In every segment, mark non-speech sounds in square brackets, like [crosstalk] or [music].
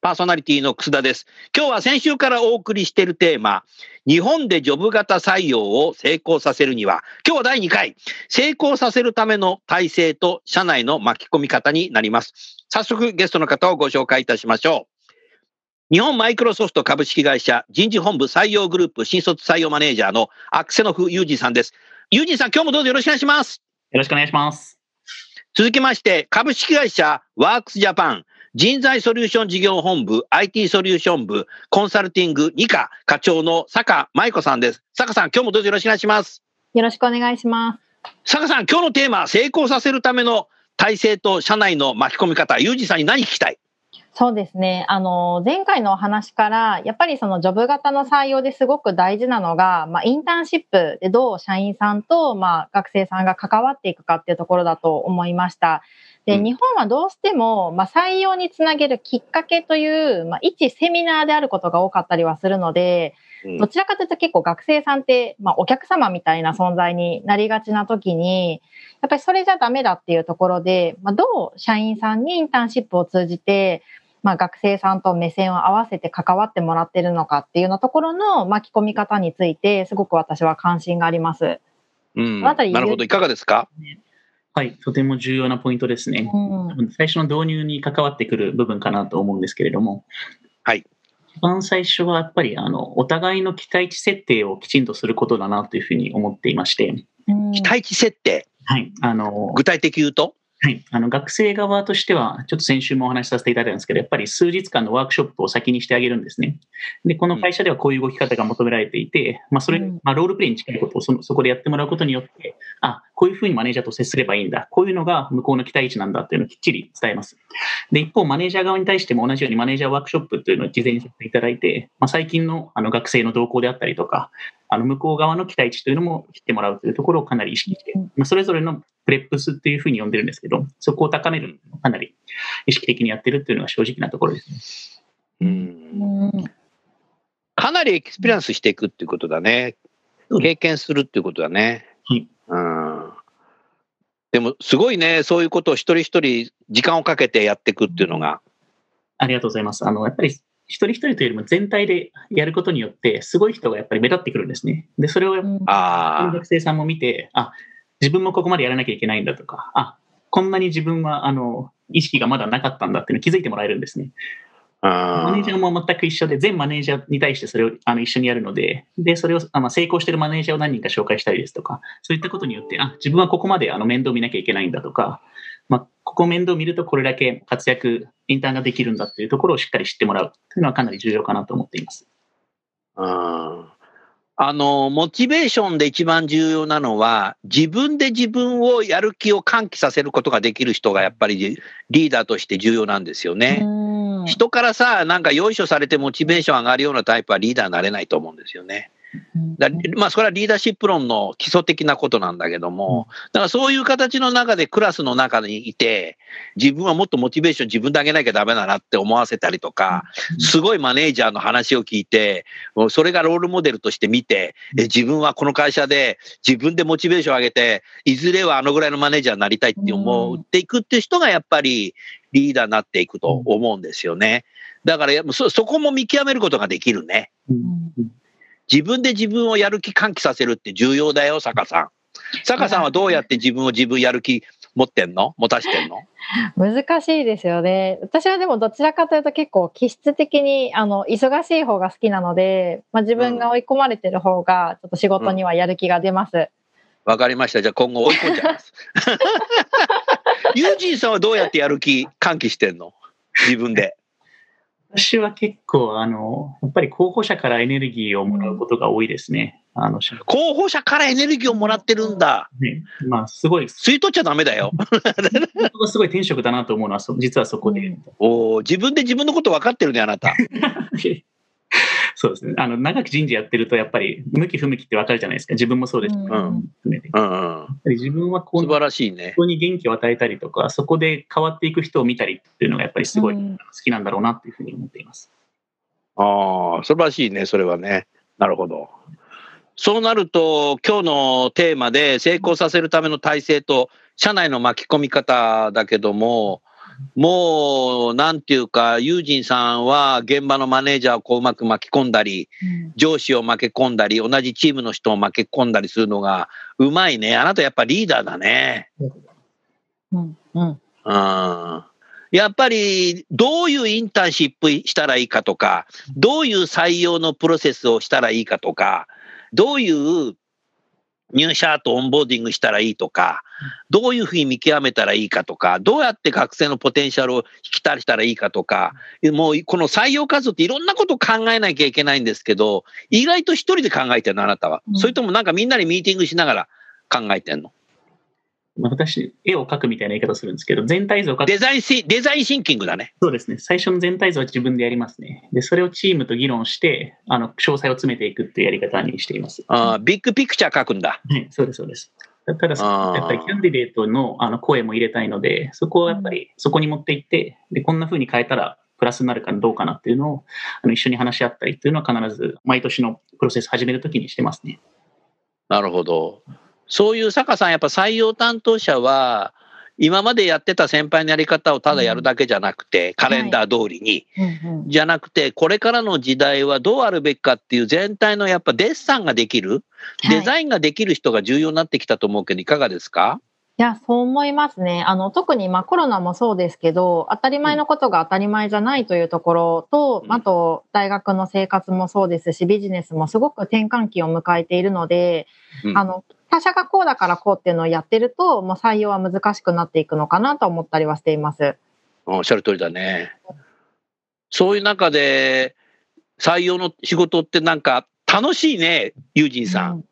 パーソナリティの楠田です。今日は先週からお送りしているテーマ、日本でジョブ型採用を成功させるには、今日は第2回、成功させるための体制と社内の巻き込み方になります。早速ゲストの方をご紹介いたしましょう。日本マイクロソフト株式会社人事本部採用グループ新卒採用マネージャーのアクセノフユージさんです。ユージさん、今日もどうぞよろしくお願いします。よろしくお願いします。続きまして、株式会社ワークスジャパン人材ソリューション事業本部 IT ソリューション部コンサルティング2課課長の坂舞子さんです。坂さん、今日もどうぞよろしくお願いします。よろしくお願いします。坂さん、今日のテーマ、成功させるための体制と社内の巻き込み方、ユージさんに何聞きたい？そうですね。あの、前回のお話から、やっぱりそのジョブ型の採用ですごく大事なのが、まあ、インターンシップでどう社員さんと、まあ、学生さんが関わっていくかっていうところだと思いました。で、うん。日本はどうしても、まあ、採用につなげるきっかけという、まあ、一セミナーであることが多かったりはするので、どちらかというと結構学生さんって、まあ、お客様みたいな存在になりがちな時に、やっぱりそれじゃダメだっていうところで、まあ、どう社員さんにインターンシップを通じて、まあ、学生さんと目線を合わせて関わってもらってるのかっていうようなところの巻き込み方について、すごく私は関心があります。うん、なるほど、いかがですか？はい、とても重要なポイントですね。うん。最初の導入に関わってくる部分かなと思うんですけれども、はい。一番最初はやっぱりあのお互いの期待値設定をきちんとすることだなというふうに思っていまして、うん。期待値設定、はい、あの具体的に言うと？はい、あの学生側としては、ちょっと先週もお話しさせていただいたんですけど、やっぱり数日間のワークショップを先にしてあげるんですね。で、この会社ではこういう動き方が求められていて、まあ、それ、うん。まあ、ロールプレイに近いことをそのそこでやってもらうことによって、あ、こういうふうにマネージャーと接すればいいんだ、こういうのが向こうの期待値なんだっていうのをきっちり伝えます。で、一方、マネージャー側に対しても同じようにマネージャーワークショップというのを事前にさせていただいて、まあ、最近のあの学生の動向であったりとか、あの向こう側の期待値というのも知ってもらうというところをかなり意識して、まあ、それぞれの preps っていうふうに呼んでるんですけど、そこを高めるのをかなり意識的にやってるっていうのが正直なところですね。うんうんかなり experience していくっていうことだね。経験するっていうことだね。はいうん。でも、すごいね、そういうことを一人一人時間をかけてやっていくっていうのが。ありがとうございます。あの、やっぱり一人一人というよりも全体でやることによって、すごい人がやっぱり目立ってくるんですね。で、それを学生さんも見て、あ、自分もここまでやらなきゃいけないんだとか、あ、こんなに自分は、あの、意識がまだなかったんだっていうのを気づいてもらえるんですね。マあネージャーも全く一緒で、全マネージャーに対してそれをあの一緒にやるので、で、それをあまあ成功しているマネージャーを何人か紹介したりですとか、そういったことによって、あ、自分はここまであの面倒見なきゃいけないんだとか、まあ、ここ面倒見るとこれだけ活躍、インターンができるんだっていうところをしっかり知ってもらうというのはかなり重要かなと思っています。ああの、モチベーションで一番重要なのは、自分で自分をやる気を喚起させることができる人がやっぱりリーダーとして重要なんですよね。うん。人からさ、なんかよいしょされてモチベーション上がるようなタイプはリーダーになれないと思うんですよね。だまあ、それはリーダーシップ論の基礎的なことなんだけども、だからそういう形の中でクラスの中にいて、自分はもっとモチベーション自分で上げなきゃダメだなって思わせたりとか、すごいマネージャーの話を聞いて、それがロールモデルとして見て、え自分はこの会社で自分でモチベーション上げて、いずれはあのぐらいのマネージャーになりたいって思っていくっていう人がやっぱりリーダーになっていくと思うんですよね。だからそそこも見極めることができるね。うん自分で自分をやる気喚起させるって重要だよ、坂さん。坂さんはどうやって自分を自分やる気持ってんの？持たしてんの？[laughs] 難しいですよね。私はでもどちらかというと結構気質的にあの忙しい方が好きなので、まあ、自分が追い込まれてる方がちょっと仕事にはやる気が出ます。わかりました。じゃあ今後追い込んじゃいます。[laughs] ユージンさんはどうやってやる気、喚起してんの？自分で。私は結構、あの、やっぱり候補者からエネルギーをもらうことが多いですね。あの、候補者からエネルギーをもらってるんだ。ね、まあ、すごい。吸い取っちゃダメだよ。すごい転職だなと思うのは、実はそこで。お自分で自分のこと分かってるね、あなた。[laughs] そうですね。あの、長く人事やってると、やっぱり、向き不向きって分かるじゃないですか。自分もそうです。うん。うんうん、自分はこう、素晴らしいね。人に元気を与えたりとか、そこで変わっていく人を見たりっていうのが、やっぱりすごい好きなんだろうなっていうふうに思っています。ああ、素晴らしいね、それはね。なるほど。そうなると、今日のテーマで成功させるための体制と、社内の巻き込み方だけども、もう、なんていうか、ユージンさんは現場のマネージャーをこううまく巻き込んだり、上司を巻き込んだり、同じチームの人を巻き込んだりするのがうまいね。あなたやっぱリーダーだね。うん。うん。うん。やっぱり、どういうインターンシップしたらいいかとか、どういう採用のプロセスをしたらいいかとか、どういう入社とオンボーディングしたらいいとか、どういうふうに見極めたらいいかとか、どうやって学生のポテンシャルを引き出したらいいかとか、もうこの採用活動っていろんなことを考えなきゃいけないんですけど、意外と一人で考えてるの、あなたは。それともなんかみんなでミーティングしながら考えてんの？私、絵を描くみたいな言い方するんですけど、全体像を描く。デザインシ、デザインシンキングだね。そうですね。最初の全体像は自分でやりますね。で、それをチームと議論して、あの、詳細を詰めていくっていうやり方にしています。あビッグピクチャー書くんだ。はい、そうです、そうです。ただ、やっぱりキャンディデートのあの声も入れたいので、そこをやっぱりそこに持っていって、で、こんな風に変えたら、プラスになるかどうかなっていうのをあの一緒に話し合ったりっていうのは必ず毎年のプロセス始めるときにしてますね。なるほど。そういう坂さん、やっぱ採用担当者は、今までやってた先輩のやり方をただやるだけじゃなくて、カレンダー通りに、じゃなくて、これからの時代はどうあるべきかっていう全体のやっぱデッサンができる、デザインができる人が重要になってきたと思うけど、いかがですか？いや、そう思いますね。あの、特にまあコロナもそうですけど、当たり前のことが当たり前じゃないというところと、あと大学の生活もそうですし、ビジネスもすごく転換期を迎えているので、うん、あの、他社がこうだからこうっていうのをやってると、もう採用は難しくなっていくのかなと思ったりはしています。おっしゃる通りだね。そういう中で、採用の仕事ってなんか楽しいね、ユージンさん。うん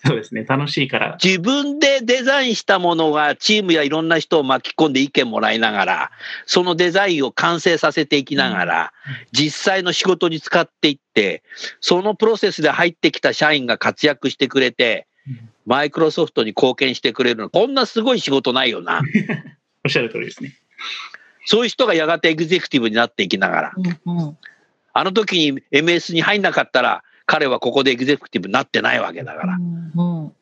[laughs] そうですね、楽しいから。自分でデザインしたものがチームやいろんな人を巻き込んで意見もらいながら、そのデザインを完成させていきながら、実際の仕事に使っていって、そのプロセスで入ってきた社員が活躍してくれて、マイクロソフトに貢献してくれるの、こんなすごい仕事ないよな。[laughs] おっしゃる通りですね。そういう人がやがてエグゼクティブになっていきながら、うんうん、あの時に MS に入んなかったら、彼はここでエグゼクティブになってないわけだから。うん。うん、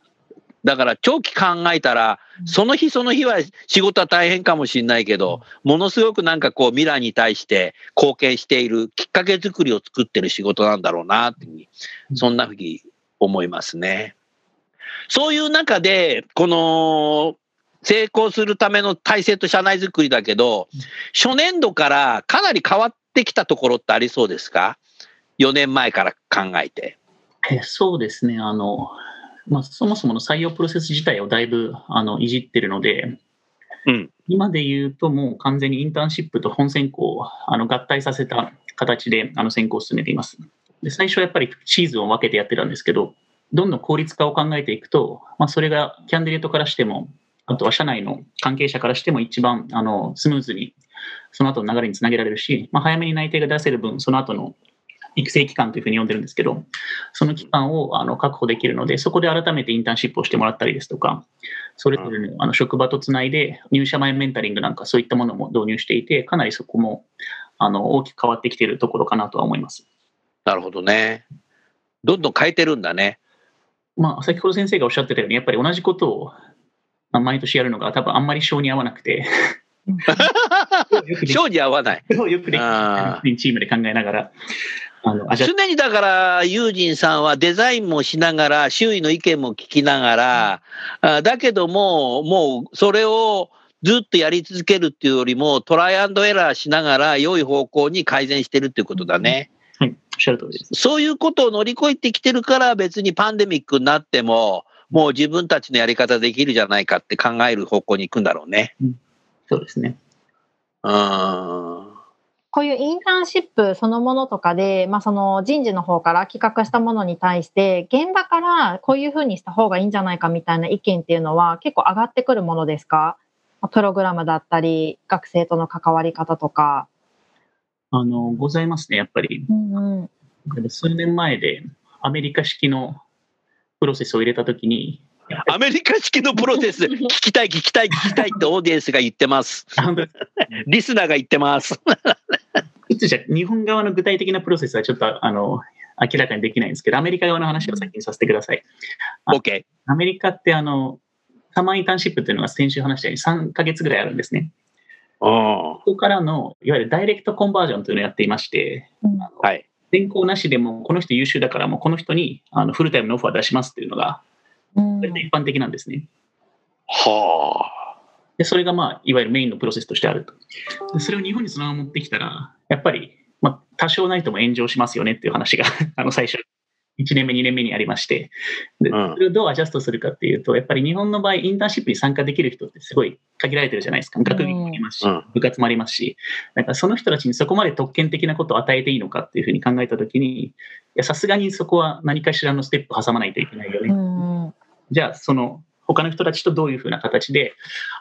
だから長期考えたら、その日その日は仕事は大変かもしれないけど、ものすごくなんかこう未来に対して貢献しているきっかけ作りを作ってる仕事なんだろうなってそんなふうに思いますね。そういう中で、この成功するための体制と社内づくりだけど、初年度からかなり変わってきたところってありそうですか？4年前から考えて。えそうですね。あの、まあ、そもそもの採用プロセス自体をだいぶあのいじってるので、うん、今で言うともう完全にインターンシップと本選考をあの合体させた形であの選考を進めています。で最初はやっぱりシーズンを分けてやってたんですけど、どんどん効率化を考えていくと、まあ、それがキャンディレートからしても、あとは社内の関係者からしても一番あのスムーズにその後の流れにつなげられるし、まあ、早めに内定が出せる分、その後の育成期間というふうに呼んでるんですけど、その期間をあの確保できるので、そこで改めてインターンシップをしてもらったりですとか、それぞれのあの職場とつないで、入社前メンタリングなんかそういったものも導入していて、かなりそこもあの大きく変わってきているところかなとは思います。なるほどね。どんどん変えてるんだね。まあ、先ほど先生がおっしゃってたように、やっぱり同じことを毎年やるのが多分あんまり性に合わなくて [laughs] 性に合わない。よくできるチームで考えながら。あの常にだから、ユージンさんはデザインもしながら、周囲の意見も聞きながら、あだけども、もうそれをずっとやり続けるっていうよりも、トライアンドエラーしながら、良い方向に改善してるっていうことだね。はい、おっしゃる通りです。そういうことを乗り越えてきてるから、別にパンデミックになっても、もう自分たちのやり方できるじゃないかって考える方向に行くんだろうね。そうですね。うん。こういうインターンシップそのものとかで、まあ、その人事の方から企画したものに対して、現場からこういうふうにした方がいいんじゃないかみたいな意見っていうのは結構上がってくるものですか？まあプログラムだったり、学生との関わり方とか。あの、ございますね、やっぱり。うんうん。数年前でアメリカ式のプロセスを入れたときに、アメリカ式のプロセス、聞きたい、聞きたい、聞きたいってオーディエンスが言ってます。[laughs] リスナーが言ってます。[laughs] いつじゃ日本側の具体的なプロセスはちょっとあの明らかにできないんですけど、アメリカ側の話を先にさせてください。あ OK。アメリカってあの、サマーインターンシップっていうのが先週話したように3ヶ月ぐらいあるんですね。うん。ここからの、いわゆるダイレクトコンバージョンというのをやっていまして、はい。転校なしでも、この人優秀だから、もうこの人にあのフルタイムのオファー出しますっていうのが、うんそれで一般的なんですね。はで、それがまあ、いわゆるメインのプロセスとしてあると。でそれを日本にそのまま持ってきたら、やっぱり、まあ、多少ないとも炎上しますよねっていう話が、あの、最初、1年目、2年目にありまして、で、うんそれをどうアジャストするかっていうと、やっぱり日本の場合、インターンシップに参加できる人ってすごい限られてるじゃないですか。学業もありますしうん、部活もありますし、だからその人たちにそこまで特権的なことを与えていいのかっていうふうに考えたときに、いや、さすがにそこは何かしらのステップを挟まないといけないよね。じゃあ、その、他の人たちとどういうふうな形で、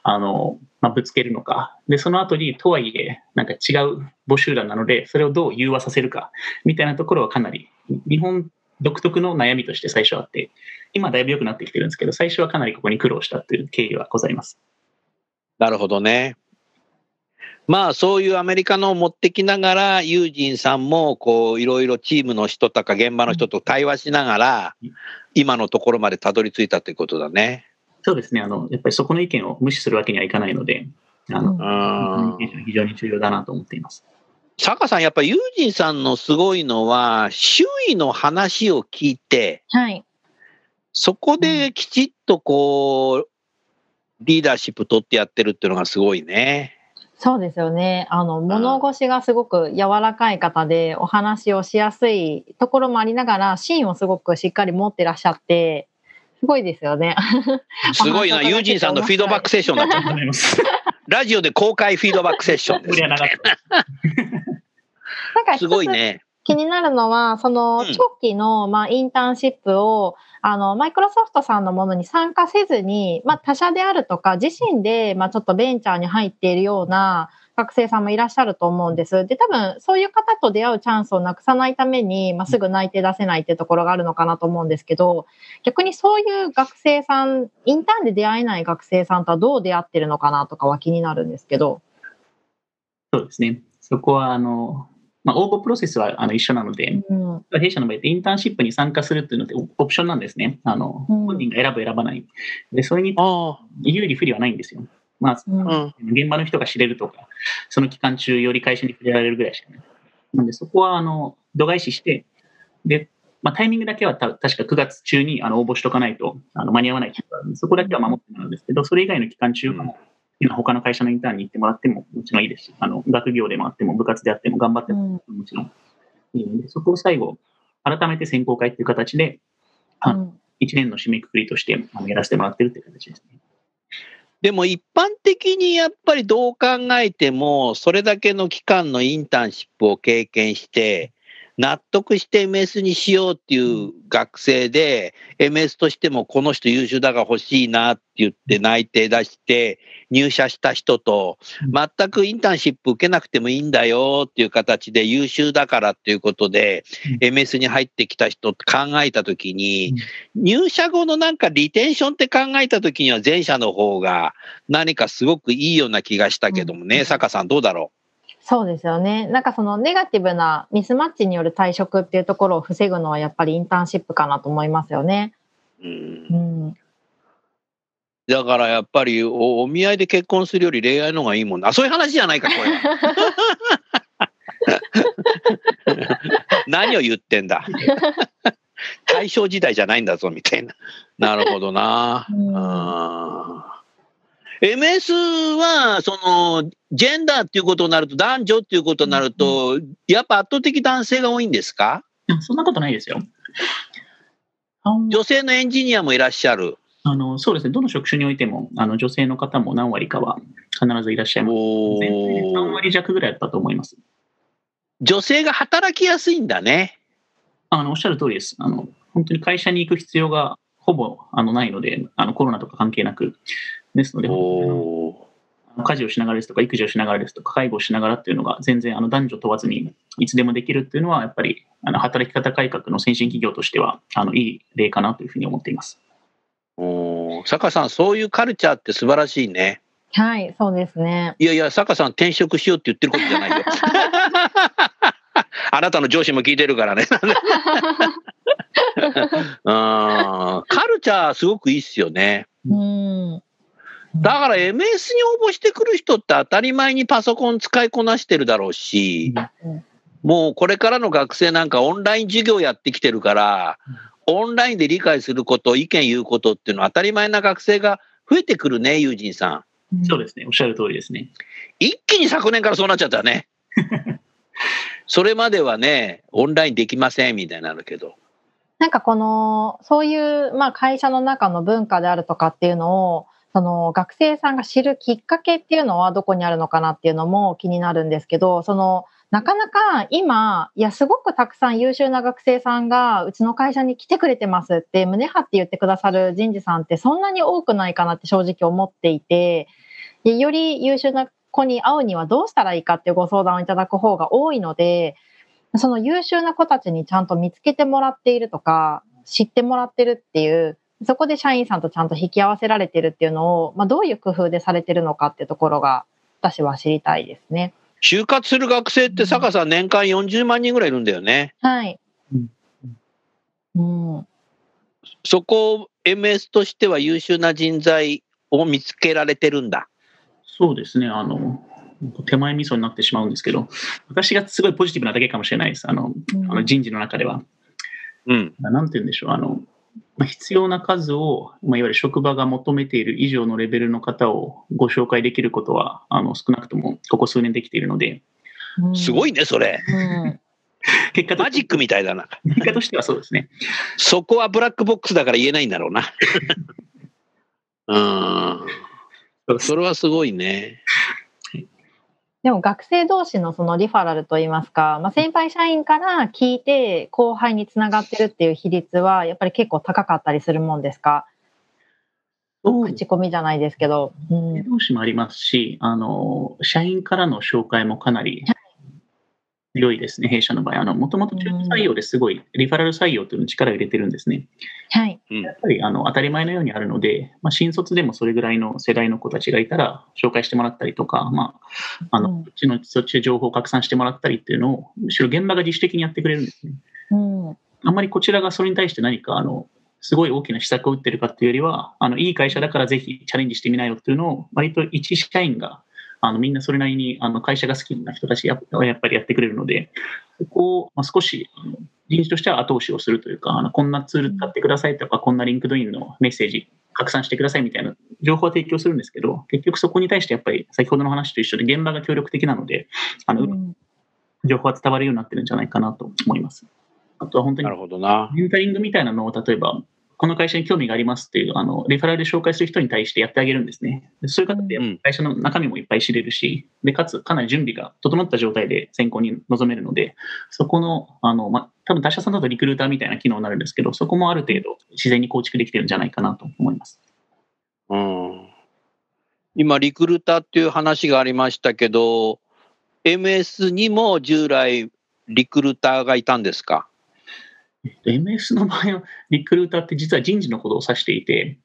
あの、まあ、ぶつけるのか。で、その後に、とはいえ、なんか違う募集団なので、それをどう融和させるか、みたいなところはかなり、日本独特の悩みとして最初あって、今だいぶ良くなってきてるんですけど、最初はかなりここに苦労したという経緯はございます。なるほどね。まあそういうアメリカのを持ってきながら、ユージンさんもこういろいろチームの人とか現場の人と対話しながらうん、今のところまでたどり着いたということだね。そうですね。あの、やっぱりそこの意見を無視するわけにはいかないので、あの、うん非常に重要だなと思っています。坂さん、やっぱりユージンさんのすごいのは、周囲の話を聞いて、はい。そこできちっとこう、リーダーシップ取ってやってるっていうのがすごいね。そうですよね。あの、物腰がすごく柔らかい方で、お話をしやすいところもありながら、芯をすごくしっかり持ってらっしゃって、すごいですよね。[laughs] すごいな、あユージンさんのフィードバックセッションだった。ありがとうございます。ラジオで公開フィードバックセッションです無理。は [laughs] なんかすごいね。気になるのは、そのうん長期の、まあ、インターンシップを、あの、マイクロソフトさんのものに参加せずに、まあ、他社であるとか、自身で、まあ、ちょっとベンチャーに入っているような学生さんもいらっしゃると思うんです。で、多分、そういう方と出会うチャンスをなくさないために、まあ、すぐ内定出せないっていうところがあるのかなと思うんですけど、逆にそういう学生さん、インターンで出会えない学生さんとはどう出会ってるのかなとかは気になるんですけど。そうですね。そこは、あの、まあ、応募プロセスはあの一緒なので、うん。弊社の場合ってインターンシップに参加するっていうのってオオプションなんですね。あの、うん本人が選ぶ、選ばない。で、それにあ有利不利はないんですよ。まあ、うん。現場の人が知れるとか、その期間中より会社に触れられるぐらいしかない。なんで、そこは、あの、度外視して、で、まあ、タイミングだけはた確か9月中にあの応募しとかないとあの間に合わない期間があるんでそこだけは守ってもらうんですけど、それ以外の期間中はもう、今他の会社のインターンに行ってもらってももちろんいいですし、あの学業でもあっても部活であっても頑張ってもうんもちろんいいので、そこを最後、改めて選考会っていう形で、あうん1年の締めくくりとしてあのやらせてもらってるっていう形ですね。でも一般的にやっぱりどう考えても、それだけの期間のインターンシップを経験して、納得して MS にしようっていう学生で、MS としてもこの人優秀だが欲しいなって言って内定出して入社した人と、全くインターンシップ受けなくてもいいんだよっていう形で優秀だからっていうことで、MS に入ってきた人って考えたときに、入社後のなんかリテンションって考えたときには前者の方が何かすごくいいような気がしたけどもね、うん。坂さんどうだろそうですよね。なんかそのネガティブなミスマッチによる退職っていうところを防ぐのはやっぱりインターンシップかなと思いますよね。う、うんうん。だからやっぱりおお見合いで結婚するより恋愛の方がいいもんな。あそういう話じゃないか、これは。[laughs] 何を言ってんだ。大正時代じゃないんだぞ、みたいな。なるほどな。うん MS は、その、ジェンダーっていうことになると、男女っていうことになると、やっぱ圧倒的男性が多いんですか？そんなことないですよ。女性のエンジニアもいらっしゃる。あのそうですね、どの職種においてもあの女性の方も何割かは必ずいらっしゃいます。お全体で3ー割弱ぐらいだったと思います。女性が働きやすいんだね。あのおっしゃる通りです。あの本当に会社に行く必要がほぼあのないので、あのコロナとか関係なく。ですので、家事をしながらですとか、育児をしながらですとか、介護をしながらっていうのが全然あの男女問わずにいつでもできるっていうのは、やっぱりあの働き方改革の先進企業としてはあのいい例かなというふうに思っています。おー坂さん、そういうカルチャーって素晴らしいね。はい、そうですね。いやいや、坂さん転職しようって言ってることじゃないよ。[laughs] あなたの上司も聞いてるからね。[laughs] [laughs] うんカルチャーすごくいいっすよね。うん。だから MS に応募してくる人って当たり前にパソコン使いこなしてるだろうし、うんもうこれからの学生なんかオンライン授業やってきてるから、オンラインで理解すること、意見言うことっていうのは当たり前な学生が増えてくるね、友人さん。そうですね、おっしゃる通りですね。一気に昨年からそうなっちゃったね。[laughs] それまではね、オンラインできませんみたいなのけど。なんかこの、そういう、まあ会社の中の文化であるとかっていうのを、その学生さんが知るきっかけっていうのはどこにあるのかなっていうのも気になるんですけど、その、なかなか今、いや、すごくたくさん優秀な学生さんがうちの会社に来てくれてますって胸張って言ってくださる人事さんってそんなに多くないかなって正直思っていて、より優秀な子に会うにはどうしたらいいかってご相談をいただく方が多いので、その優秀な子たちにちゃんと見つけてもらっているとか、知ってもらってるっていう、そこで社員さんとちゃんと引き合わせられてるっていうのを、まあ、どういう工夫でされてるのかっていうところが、私は知りたいですね。就活する学生って坂さん年間40万人ぐらいいるんだよね。はい。うんうん。そこを MS としては優秀な人材を見つけられてるんだ。そうですね、あの、手前味噌になってしまうんですけど、私がすごいポジティブなだけかもしれないです。あの、あの人事の中では。うん。なんて言うんでしょう、あの、まあ、必要な数を、まあ、いわゆる職場が求めている以上のレベルの方をご紹介できることは、あの、少なくともここ数年できているので、い。すごいね、それ。うん。結果とマジックみたいだな。結果としてはそうですね。そこはブラックボックスだから言えないんだろうな。[laughs] うん。それはすごいね。でも学生同士のそのリファラルといいますか、まあ、先輩社員から聞いて後輩につながってるっていう比率はやっぱり結構高かったりするもんですか？口コミじゃないですけど。うん。同士もありますし、あの、社員からの紹介もかなり強いですね、弊社の場合。あの、もともと中途採用ですごい、リファラル採用というのに力を入れてるんですね。はい。うんやっぱりあの当たり前のようにあるので、まあ、新卒でもそれぐらいの世代の子たちがいたら紹介してもらったりとか、まあ、あのうちのそっちで情報を拡散してもらったりっていうのを、むしろ現場が自主的にやってくれるんですね。うん。あんまりこちらがそれに対して何かあのすごい大きな施策を打ってるかっていうよりは、あのいい会社だからぜひチャレンジしてみなよっていうのを、割と一社員があのみんなそれなりにあの会社が好きな人たちややっぱりやってくれるので、そこを、まあ、少しあの人事としては後押しをするというか、あのこんなツール使ってくださいとか、こんな LinkedIn のメッセージ拡散してくださいみたいな情報を提供するんですけど、結局そこに対してやっぱり先ほどの話と一緒で現場が協力的なので、あのうん情報は伝わるようになってるんじゃないかなと思います。あとは本当になるほどな。メンタリングみたいなのを例えば、この会社に興味がありますっていう、あの、レファラルで紹介する人に対してやってあげるんですね。でそういう方ってうん会社の中身もいっぱい知れるし、で、かつかなり準備が整った状態で選考に臨めるので、そこの、あの、ま、多分他社さんだとリクルーターみたいな機能になるんですけど、そこもある程度自然に構築できてるんじゃないかなと思います。うん。今、リクルーターっていう話がありましたけど、MS にも従来リクルーターがいたんですか？えっと MS の場合は、リクルーターって実は人事のことを指していて、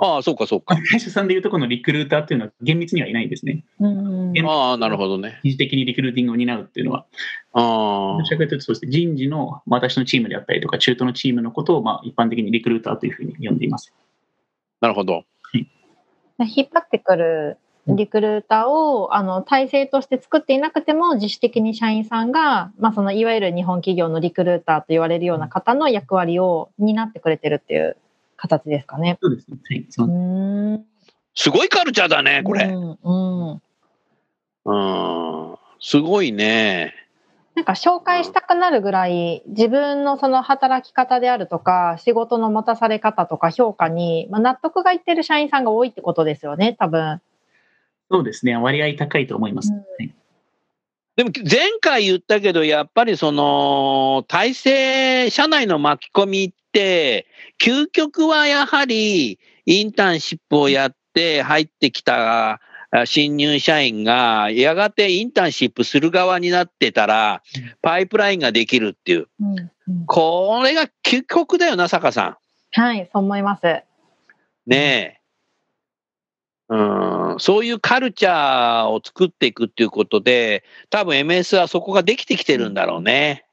ああ、そうか、そうか。会社さんでいうとこのリクルーターっていうのは厳密にはいないんですね。うんうんああ、なるほどね。二次的にリクルーティングを担うっていうのは。あどちらかというとそうですね、人事の私のチームであったりとか、中途のチームのことを、まあ、一般的にリクルーターというふうに呼んでいます。あ、なるほど。引っ張ってくるリクルーターをあの体制として作っていなくても自主的に社員さんが、まあ、そのいわゆる日本企業のリクルーターと言われるような方の役割を担ってくれてるっていう形ですかね。そうですね。はい、そうのんすごいカルチャーだね、これ。うんうんうん。すごいね。ななんか紹介したくなるぐらい自分のその働き方であるとか仕事の持たされ方とか評価に、まあ、納得がいってる社員さんが多いってことですよね多分。そうですね割合高いと思います。うんでも前回言ったけど、やっぱりその体制、社内の巻き込みって、究極はやはりインターンシップをやって入ってきた新入社員がやがてインターンシップする側になってたら、パイプラインができるっていう。これが究極だよな、坂さん。はい、そう思います。ねえ。うん、そういうカルチャーを作っていくっていうことで、多分 MS はそこができてきてるんだろうね。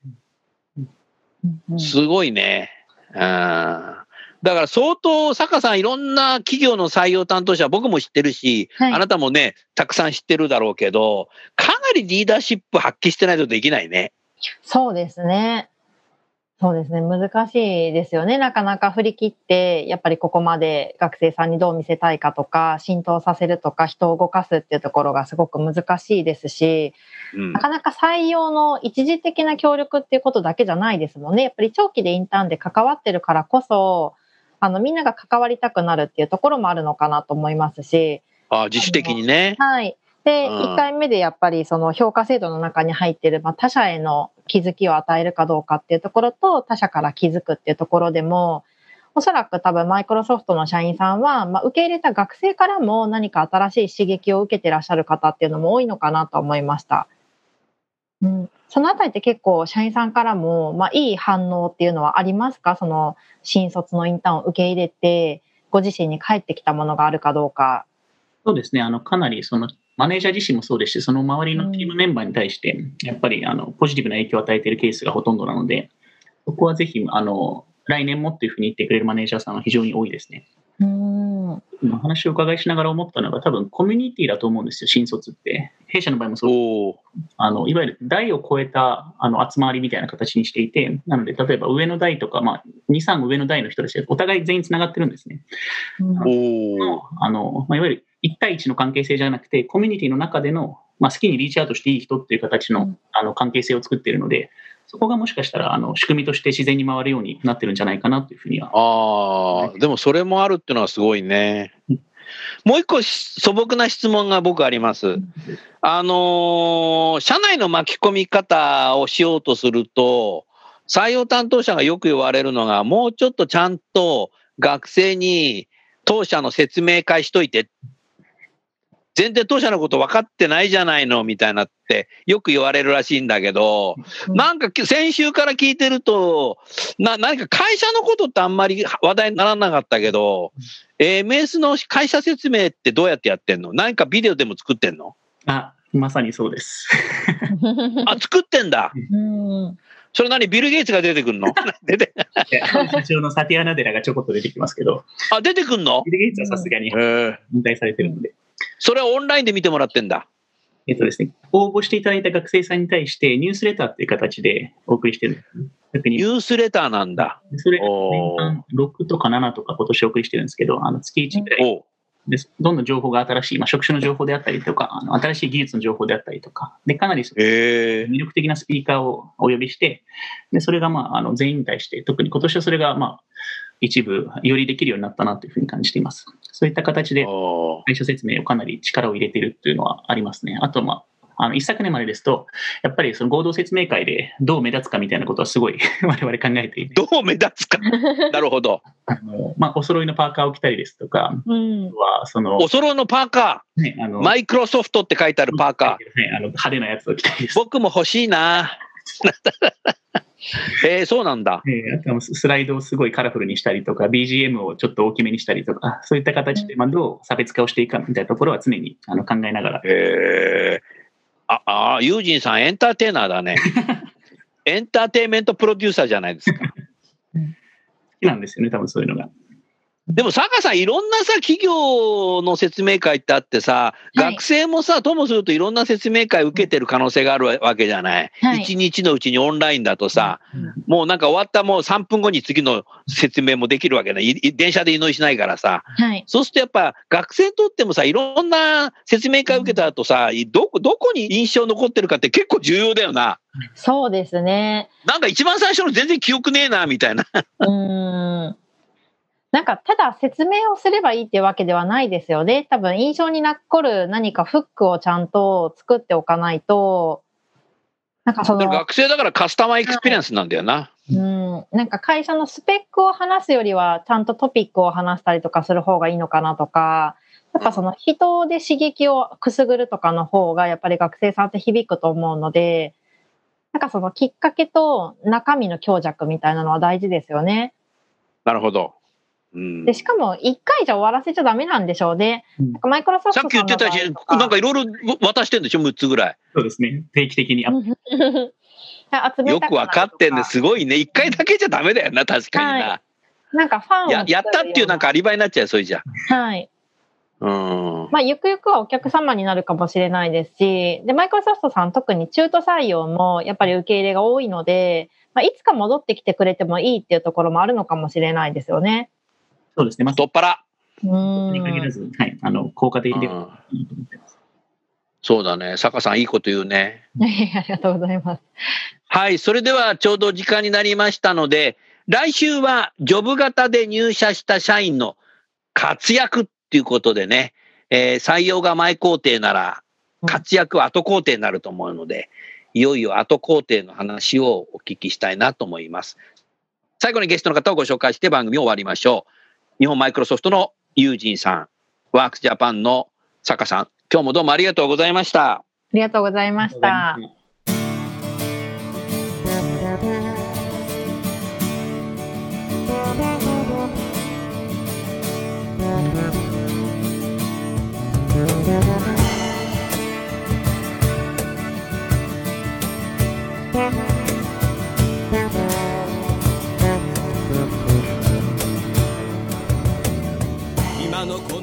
すごいね。うんだから相当、坂さん、いろんな企業の採用担当者、僕も知ってるし、はい、あなたもね、たくさん知ってるだろうけど、かなりリーダーシップ発揮してないとできないね。そうですね。そうですね。難しいですよね。なかなか振り切って、やっぱりここまで学生さんにどう見せたいかとか、浸透させるとか、人を動かすっていうところがすごく難しいですし、うん、なかなか採用の一時的な協力っていうことだけじゃないですもんね。やっぱり長期でインターンで関わってるからこそ、あの、みんなが関わりたくなるっていうところもあるのかなと思いますし。あ自主的にね。はい。で、うん、1回目でやっぱりその評価制度の中に入っている、まあ、他者への気づきを与えるかどうかっていうところと、他者から気づくっていうところでも、おそらく多分マイクロソフトの社員さんは、まあ、受け入れた学生からも何か新しい刺激を受けてらっしゃる方っていうのも多いのかなと思いました。うん、そのあたりって結構社員さんからも、まあ、いい反応っていうのはありますか？その新卒のインターンを受け入れて、ご自身に返ってきたものがあるかどうか。そうですね。あの、かなりそのマネージャー自身もそうですし、その周りのチームメンバーに対して、やっぱりあのポジティブな影響を与えているケースがほとんどなので、そこはぜひ、あの、来年もっていうふうに言ってくれるマネージャーさんは非常に多いですね。うん話を伺いしながら思ったのが、多分コミュニティだと思うんですよ、新卒って。弊社の場合もそうあのいわゆる代を超えたあの集まりみたいな形にしていて、なので、例えば上の代とか、まあ、2、3上の代の人たちでお互い全員つながってるんですね。あのまあ、いわゆる1対1の関係性じゃなくて、コミュニティの中での、まあ、好きにリーチアウトしていい人っていう形の,、あの関係性を作っているので、そこがもしかしたらあの仕組みとして自然に回るようになってるんじゃないかなというふうには。ああ、でもそれもあるっていうのはすごいね。もう一個素朴な質問が僕あります。あのー、社内の巻き込み方をしようとすると、採用担当者がよく言われるのが、もうちょっとちゃんと学生に当社の説明会しといて。全然当社のこと分かってないじゃないのみたいなってよく言われるらしいんだけど、なんか先週から聞いてると、な、何か会社のことってあんまり話題にならなかったけど、MS の会社説明ってどうやってやってんの？何かビデオでも作ってんの？あ、まさにそうです。あ、作ってんだ。それ何？ビル・ゲイツが出てくるの？[laughs] 出て。社長のサティア・ナデラがちょこっと出てきますけど。あ、出てくんの？ビル・ゲイツはさすがに引退されてるので。それはオンラインで見てもらってんだ。えっとですね、応募していただいた学生さんに対してニュースレターっていう形でお送りしてる。ニュースレターなんだ。それ年間6とか7とか今年お送りしてるんですけど、あの月1ぐらいです。どんどん情報が新しい、まあ、職種の情報であったりとか、あの新しい技術の情報であったりとか、でかなり魅力的なスピーカーをお呼びして、でそれが、まあ、あの全員に対して、特に今年はそれが、まあ、一部よりできるようになったなというふうに感じています。そういった形で会社説明をかなり力を入れているというのはありますね。あと、まあ、あの一昨年までですと、やっぱりその合同説明会でどう目立つかみたいなことはすごい [laughs] 我々考えていて。どう目立つか [laughs] なるほど。あのまあ、お揃いのパーカーを着たりですとか、うん、はそのお揃いのパーカー、ね、あのマイクロソフトって書いてあるパーカー。ね、あの派手なやつを着たりです。僕も欲しいな。えー、そうなんだ。えー、あとスライドをすごいカラフルにしたりとか、BGM をちょっと大きめにしたりとか、そういった形で、まあ、どう差別化をしていくかみたいなところは常にあの考えながら。えー、あ、あ、ユージンさん、エンターテイナーだね。[laughs] エンターテイメントプロデューサーじゃないですか。好 [laughs] きなんですよね、多分そういうのが。でも坂さん、いろんなさ、企業の説明会ってあってさ、はい学生もさ、ともするといろんな説明会受けてる可能性があるわけじゃない？一、はい日のうちにオンラインだとさ、もうなんか終わったもう3分後に次の説明もできるわけね。い？い電車で移動しないからさ。はい。そうするとやっぱ学生にとってもさ、いろんな説明会受けた後さ、どこ、どこに印象残ってるかって結構重要だよな。そうですね。なんか一番最初の全然記憶ねえな、みたいな。うーん。なんか、ただ説明をすればいいっていうわけではないですよね。多分、印象に残る何かフックをちゃんと作っておかないと、なんかその、学生だからカスタマーエクスペリエンスなんだよな。うん、なんか会社のスペックを話すよりは、ちゃんとトピックを話したりとかする方がいいのかなとか、やっぱその人で刺激をくすぐるとかの方が、やっぱり学生さんって響くと思うので、なんかそのきっかけと中身の強弱みたいなのは大事ですよね。なるほど。うんで、しかも一回じゃ終わらせちゃダメなんでしょうね。うんなんかマイクロソフトさっき言ってたし、なんかいろいろ渡してんでしょ、6つぐらい。そうですね。定期的に [laughs] よくわかってんね、すごいね。1回だけじゃダメだよな、確かにな。はなんかファンをややったっていうなんかアリバイになっちゃう、それじゃ。はい。うん。まあ、ゆくゆくはお客様になるかもしれないですし、で、マイクロソフトさん特に中途採用もやっぱり受け入れが多いので、まあ、いつか戻ってきてくれてもいいっていうところもあるのかもしれないですよね。そうですね。まあ、太っ腹。うーん。に限らず、はい、あの、効果的でうんいいと思ってます。そうだね。坂さん、いいこと言うね。[laughs] ありがとうございます。はい。それではちょうど時間になりましたので、来週はジョブ型で入社した社員の活躍っていうことでね、えー採用が前工程なら活躍は後工程になると思うので、いよいよ後工程の話をお聞きしたいなと思います。最後にゲストの方をご紹介して番組を終わりましょう。日本マイクロソフトのユージンさん、ワークスジャパンの坂さん、今日もどうもありがとうございました。ありがとうございました。